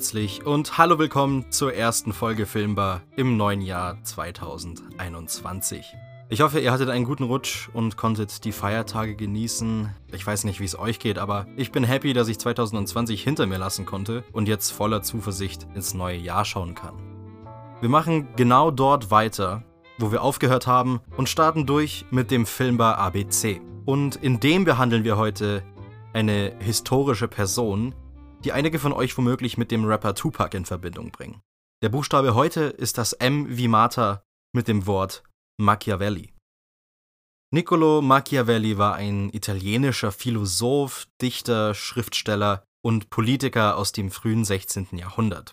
herzlich und hallo willkommen zur ersten Folge Filmbar im neuen Jahr 2021. Ich hoffe, ihr hattet einen guten Rutsch und konntet die Feiertage genießen. Ich weiß nicht, wie es euch geht, aber ich bin happy, dass ich 2020 hinter mir lassen konnte und jetzt voller Zuversicht ins neue Jahr schauen kann. Wir machen genau dort weiter, wo wir aufgehört haben und starten durch mit dem Filmbar ABC. Und in dem behandeln wir heute eine historische Person, die einige von euch womöglich mit dem Rapper Tupac in Verbindung bringen. Der Buchstabe heute ist das M wie Martha mit dem Wort Machiavelli. Niccolo Machiavelli war ein italienischer Philosoph, Dichter, Schriftsteller und Politiker aus dem frühen 16. Jahrhundert.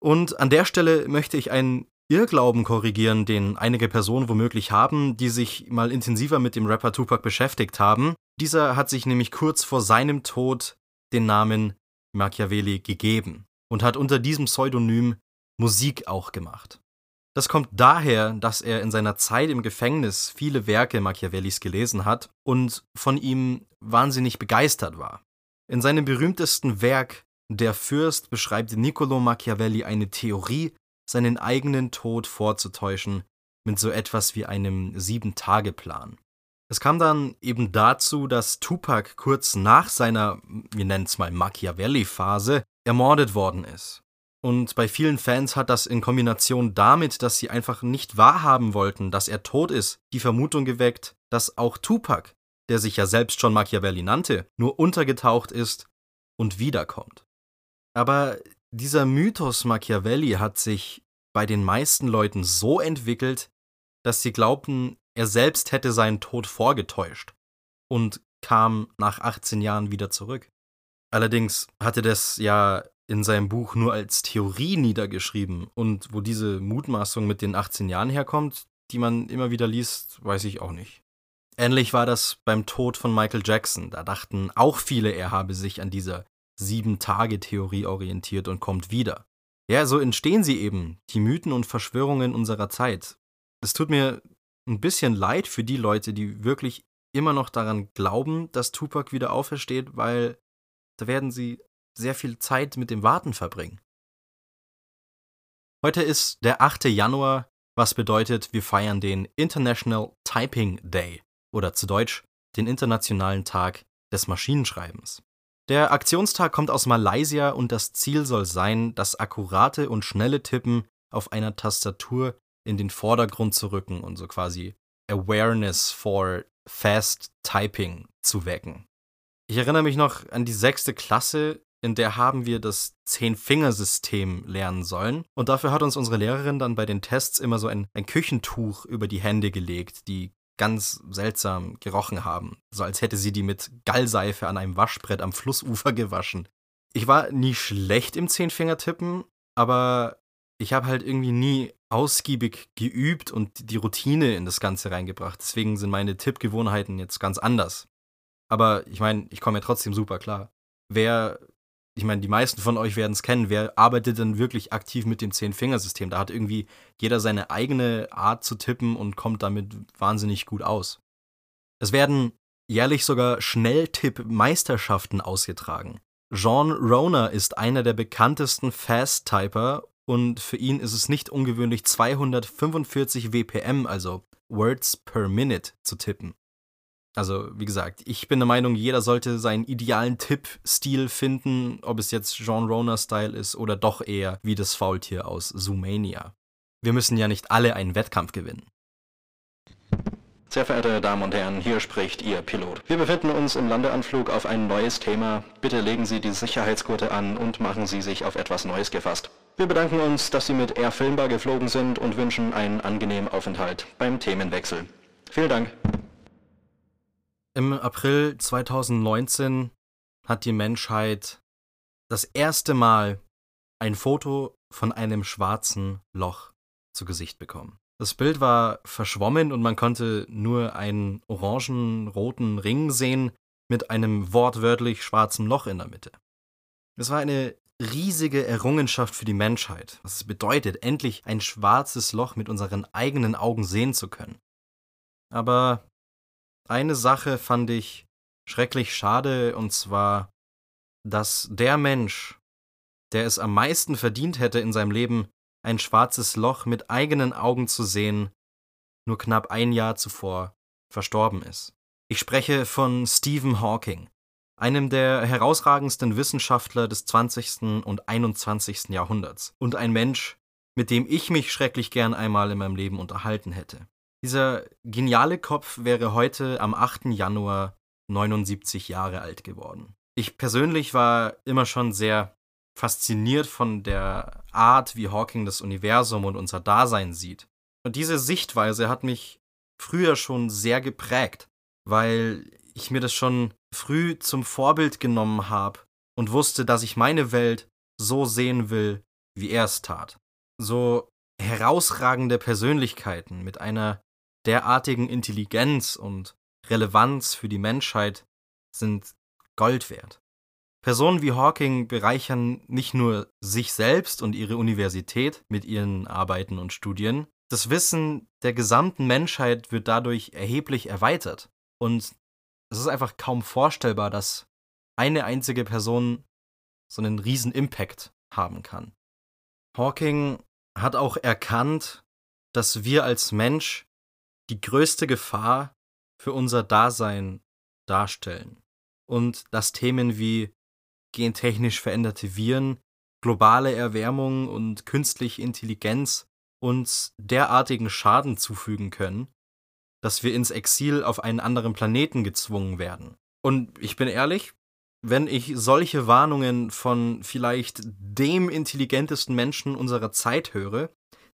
Und an der Stelle möchte ich einen Irrglauben korrigieren, den einige Personen womöglich haben, die sich mal intensiver mit dem Rapper Tupac beschäftigt haben. Dieser hat sich nämlich kurz vor seinem Tod den Namen Machiavelli gegeben und hat unter diesem Pseudonym Musik auch gemacht. Das kommt daher, dass er in seiner Zeit im Gefängnis viele Werke Machiavellis gelesen hat und von ihm wahnsinnig begeistert war. In seinem berühmtesten Werk Der Fürst beschreibt Niccolo Machiavelli eine Theorie, seinen eigenen Tod vorzutäuschen mit so etwas wie einem Sieben-Tage-Plan. Es kam dann eben dazu, dass Tupac kurz nach seiner, wir nennen es mal Machiavelli-Phase, ermordet worden ist. Und bei vielen Fans hat das in Kombination damit, dass sie einfach nicht wahrhaben wollten, dass er tot ist, die Vermutung geweckt, dass auch Tupac, der sich ja selbst schon Machiavelli nannte, nur untergetaucht ist und wiederkommt. Aber dieser Mythos Machiavelli hat sich bei den meisten Leuten so entwickelt, dass sie glaubten, er selbst hätte seinen Tod vorgetäuscht und kam nach 18 Jahren wieder zurück. Allerdings hatte das ja in seinem Buch nur als Theorie niedergeschrieben und wo diese Mutmaßung mit den 18 Jahren herkommt, die man immer wieder liest, weiß ich auch nicht. Ähnlich war das beim Tod von Michael Jackson. Da dachten auch viele, er habe sich an dieser Sieben-Tage-Theorie orientiert und kommt wieder. Ja, so entstehen sie eben, die Mythen und Verschwörungen unserer Zeit. Es tut mir ein bisschen leid für die Leute, die wirklich immer noch daran glauben, dass Tupac wieder aufersteht, weil da werden sie sehr viel Zeit mit dem Warten verbringen. Heute ist der 8. Januar, was bedeutet, wir feiern den International Typing Day oder zu Deutsch den Internationalen Tag des Maschinenschreibens. Der Aktionstag kommt aus Malaysia und das Ziel soll sein, das akkurate und schnelle Tippen auf einer Tastatur in den Vordergrund zu rücken und so quasi Awareness for Fast Typing zu wecken. Ich erinnere mich noch an die sechste Klasse, in der haben wir das Zehn-Finger-System lernen sollen. Und dafür hat uns unsere Lehrerin dann bei den Tests immer so ein, ein Küchentuch über die Hände gelegt, die ganz seltsam gerochen haben. So als hätte sie die mit Gallseife an einem Waschbrett am Flussufer gewaschen. Ich war nie schlecht im Zehnfingertippen, aber ich habe halt irgendwie nie ausgiebig geübt und die Routine in das Ganze reingebracht. Deswegen sind meine Tippgewohnheiten jetzt ganz anders. Aber ich meine, ich komme ja trotzdem super klar. Wer ich meine, die meisten von euch werden es kennen, wer arbeitet denn wirklich aktiv mit dem Zehn-Fingersystem? Da hat irgendwie jeder seine eigene Art zu tippen und kommt damit wahnsinnig gut aus. Es werden jährlich sogar Schnelltipp-Meisterschaften ausgetragen. Jean Roner ist einer der bekanntesten Fast-Typer und für ihn ist es nicht ungewöhnlich, 245 WPM, also Words per Minute, zu tippen. Also, wie gesagt, ich bin der Meinung, jeder sollte seinen idealen Tipp-Stil finden, ob es jetzt Jean Roner-Style ist oder doch eher wie das Faultier aus Zoomania. Wir müssen ja nicht alle einen Wettkampf gewinnen. Sehr verehrte Damen und Herren, hier spricht Ihr Pilot. Wir befinden uns im Landeanflug auf ein neues Thema. Bitte legen Sie die Sicherheitsgurte an und machen Sie sich auf etwas Neues gefasst. Wir bedanken uns, dass Sie mit Air Filmbar geflogen sind und wünschen einen angenehmen Aufenthalt beim Themenwechsel. Vielen Dank. Im April 2019 hat die Menschheit das erste Mal ein Foto von einem schwarzen Loch zu Gesicht bekommen. Das Bild war verschwommen und man konnte nur einen orangen-roten Ring sehen mit einem wortwörtlich schwarzen Loch in der Mitte. Es war eine riesige Errungenschaft für die Menschheit, was es bedeutet, endlich ein schwarzes Loch mit unseren eigenen Augen sehen zu können. Aber eine Sache fand ich schrecklich schade, und zwar, dass der Mensch, der es am meisten verdient hätte in seinem Leben, ein schwarzes Loch mit eigenen Augen zu sehen, nur knapp ein Jahr zuvor verstorben ist. Ich spreche von Stephen Hawking, einem der herausragendsten Wissenschaftler des 20. und 21. Jahrhunderts und ein Mensch, mit dem ich mich schrecklich gern einmal in meinem Leben unterhalten hätte. Dieser geniale Kopf wäre heute am 8. Januar 79 Jahre alt geworden. Ich persönlich war immer schon sehr fasziniert von der Art, wie Hawking das Universum und unser Dasein sieht. Und diese Sichtweise hat mich früher schon sehr geprägt, weil ich mir das schon früh zum Vorbild genommen habe und wusste, dass ich meine Welt so sehen will, wie er es tat. So herausragende Persönlichkeiten mit einer derartigen Intelligenz und Relevanz für die Menschheit sind Gold wert. Personen wie Hawking bereichern nicht nur sich selbst und ihre Universität mit ihren Arbeiten und Studien, das Wissen der gesamten Menschheit wird dadurch erheblich erweitert. Und es ist einfach kaum vorstellbar, dass eine einzige Person so einen riesen Impact haben kann. Hawking hat auch erkannt, dass wir als Mensch die größte Gefahr für unser Dasein darstellen und dass Themen wie gentechnisch veränderte Viren, globale Erwärmung und künstliche Intelligenz uns derartigen Schaden zufügen können, dass wir ins Exil auf einen anderen Planeten gezwungen werden. Und ich bin ehrlich, wenn ich solche Warnungen von vielleicht dem intelligentesten Menschen unserer Zeit höre,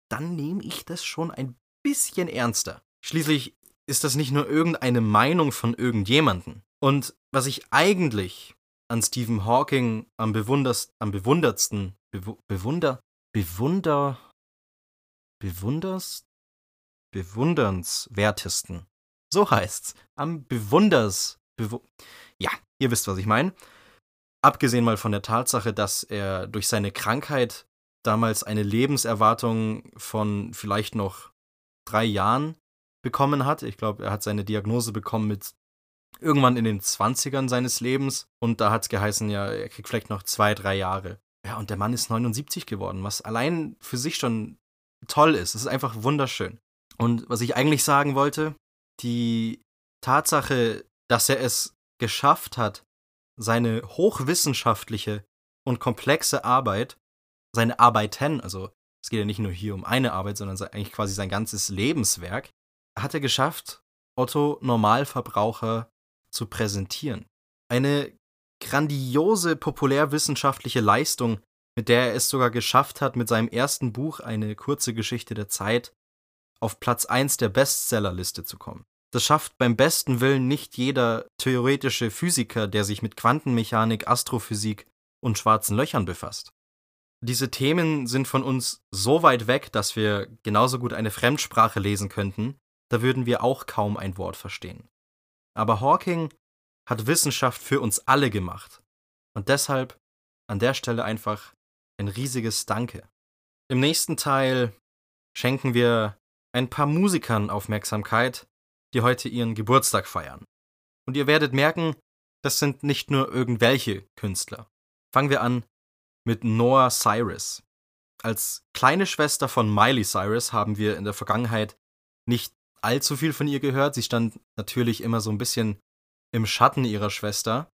dann nehme ich das schon ein bisschen ernster. Schließlich ist das nicht nur irgendeine Meinung von irgendjemanden. Und was ich eigentlich an Stephen Hawking am, bewunderst, am bewundertsten, bewu, bewunder, bewunder, bewunders, bewundernswertesten, so heißt's, am bewunders, bewu ja, ihr wisst, was ich meine. Abgesehen mal von der Tatsache, dass er durch seine Krankheit damals eine Lebenserwartung von vielleicht noch drei Jahren bekommen hat. Ich glaube, er hat seine Diagnose bekommen mit irgendwann in den 20ern seines Lebens und da hat es geheißen, ja, er kriegt vielleicht noch zwei, drei Jahre. Ja, und der Mann ist 79 geworden, was allein für sich schon toll ist. Es ist einfach wunderschön. Und was ich eigentlich sagen wollte, die Tatsache, dass er es geschafft hat, seine hochwissenschaftliche und komplexe Arbeit, seine Arbeiten, also es geht ja nicht nur hier um eine Arbeit, sondern eigentlich quasi sein ganzes Lebenswerk, hat er geschafft, Otto Normalverbraucher zu präsentieren. Eine grandiose populärwissenschaftliche Leistung, mit der er es sogar geschafft hat, mit seinem ersten Buch Eine kurze Geschichte der Zeit auf Platz 1 der Bestsellerliste zu kommen. Das schafft beim besten Willen nicht jeder theoretische Physiker, der sich mit Quantenmechanik, Astrophysik und schwarzen Löchern befasst. Diese Themen sind von uns so weit weg, dass wir genauso gut eine Fremdsprache lesen könnten, da würden wir auch kaum ein Wort verstehen. Aber Hawking hat Wissenschaft für uns alle gemacht. Und deshalb an der Stelle einfach ein riesiges Danke. Im nächsten Teil schenken wir ein paar Musikern Aufmerksamkeit, die heute ihren Geburtstag feiern. Und ihr werdet merken, das sind nicht nur irgendwelche Künstler. Fangen wir an mit Noah Cyrus. Als kleine Schwester von Miley Cyrus haben wir in der Vergangenheit nicht allzu viel von ihr gehört. Sie stand natürlich immer so ein bisschen im Schatten ihrer Schwester.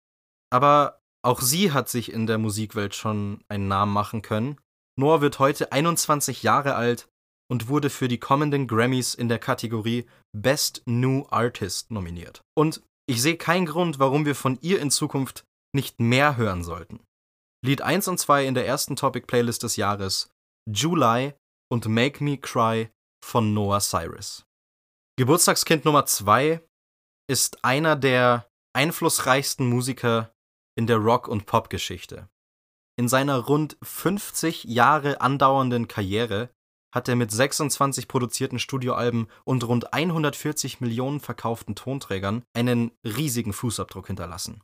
Aber auch sie hat sich in der Musikwelt schon einen Namen machen können. Noah wird heute 21 Jahre alt und wurde für die kommenden Grammys in der Kategorie Best New Artist nominiert. Und ich sehe keinen Grund, warum wir von ihr in Zukunft nicht mehr hören sollten. Lied 1 und 2 in der ersten Topic-Playlist des Jahres, July und Make Me Cry von Noah Cyrus. Geburtstagskind Nummer 2 ist einer der einflussreichsten Musiker in der Rock- und Popgeschichte. In seiner rund 50 Jahre andauernden Karriere hat er mit 26 produzierten Studioalben und rund 140 Millionen verkauften Tonträgern einen riesigen Fußabdruck hinterlassen.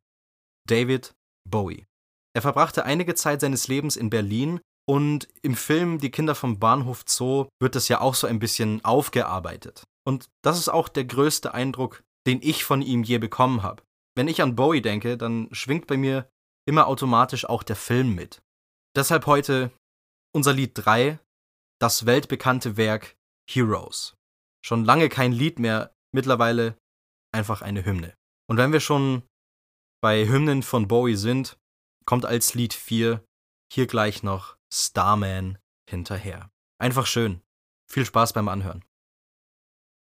David Bowie. Er verbrachte einige Zeit seines Lebens in Berlin und im Film Die Kinder vom Bahnhof Zoo wird das ja auch so ein bisschen aufgearbeitet. Und das ist auch der größte Eindruck, den ich von ihm je bekommen habe. Wenn ich an Bowie denke, dann schwingt bei mir immer automatisch auch der Film mit. Deshalb heute unser Lied 3, das weltbekannte Werk Heroes. Schon lange kein Lied mehr, mittlerweile einfach eine Hymne. Und wenn wir schon bei Hymnen von Bowie sind, kommt als Lied 4 hier gleich noch Starman hinterher. Einfach schön. Viel Spaß beim Anhören.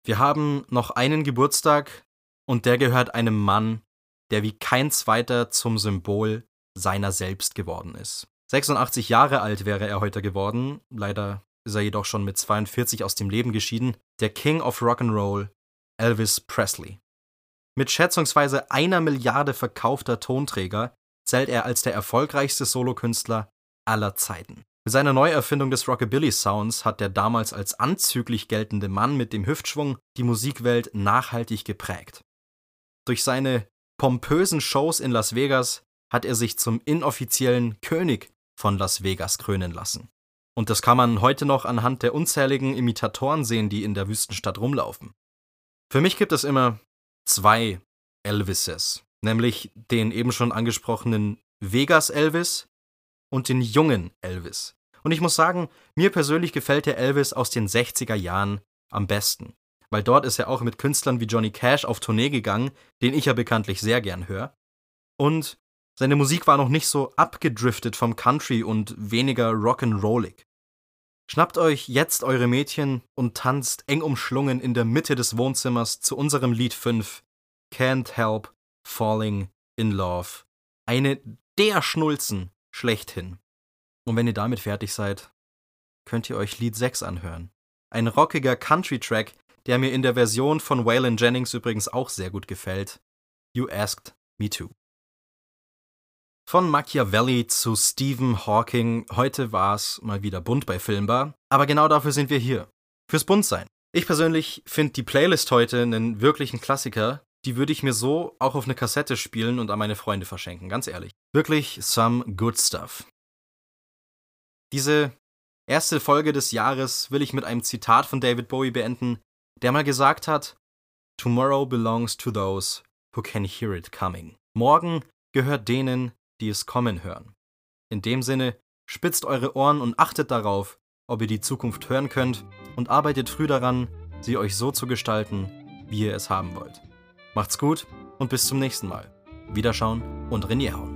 Wir haben noch einen Geburtstag und der gehört einem Mann, der wie kein zweiter zum Symbol seiner selbst geworden ist. 86 Jahre alt wäre er heute geworden, leider ist er jedoch schon mit 42 aus dem Leben geschieden, der King of Rock'n'Roll, Elvis Presley. Mit schätzungsweise einer Milliarde verkaufter Tonträger zählt er als der erfolgreichste Solokünstler aller Zeiten. Mit seiner Neuerfindung des Rockabilly-Sounds hat der damals als anzüglich geltende Mann mit dem Hüftschwung die Musikwelt nachhaltig geprägt. Durch seine pompösen Shows in Las Vegas hat er sich zum inoffiziellen König von Las Vegas krönen lassen. Und das kann man heute noch anhand der unzähligen Imitatoren sehen, die in der Wüstenstadt rumlaufen. Für mich gibt es immer zwei Elvises, nämlich den eben schon angesprochenen Vegas Elvis und den jungen Elvis. Und ich muss sagen, mir persönlich gefällt der Elvis aus den 60er Jahren am besten, weil dort ist er auch mit Künstlern wie Johnny Cash auf Tournee gegangen, den ich ja bekanntlich sehr gern höre. Und seine Musik war noch nicht so abgedriftet vom Country und weniger rock'n'rollig. Schnappt euch jetzt eure Mädchen und tanzt eng umschlungen in der Mitte des Wohnzimmers zu unserem Lied 5 Can't Help Falling in Love. Eine der Schnulzen schlechthin. Und wenn ihr damit fertig seid, könnt ihr euch Lied 6 anhören. Ein rockiger Country-Track, der mir in der Version von Waylon Jennings übrigens auch sehr gut gefällt. You Asked Me To. Von Machiavelli zu Stephen Hawking, heute war es mal wieder bunt bei Filmbar, aber genau dafür sind wir hier. Fürs Buntsein. Ich persönlich finde die Playlist heute einen wirklichen Klassiker, die würde ich mir so auch auf eine Kassette spielen und an meine Freunde verschenken, ganz ehrlich. Wirklich some good stuff. Diese erste Folge des Jahres will ich mit einem Zitat von David Bowie beenden, der mal gesagt hat: Tomorrow belongs to those who can hear it coming. Morgen gehört denen, die es kommen hören. In dem Sinne, spitzt eure Ohren und achtet darauf, ob ihr die Zukunft hören könnt und arbeitet früh daran, sie euch so zu gestalten, wie ihr es haben wollt. Macht's gut und bis zum nächsten Mal. Wiederschauen und René hauen.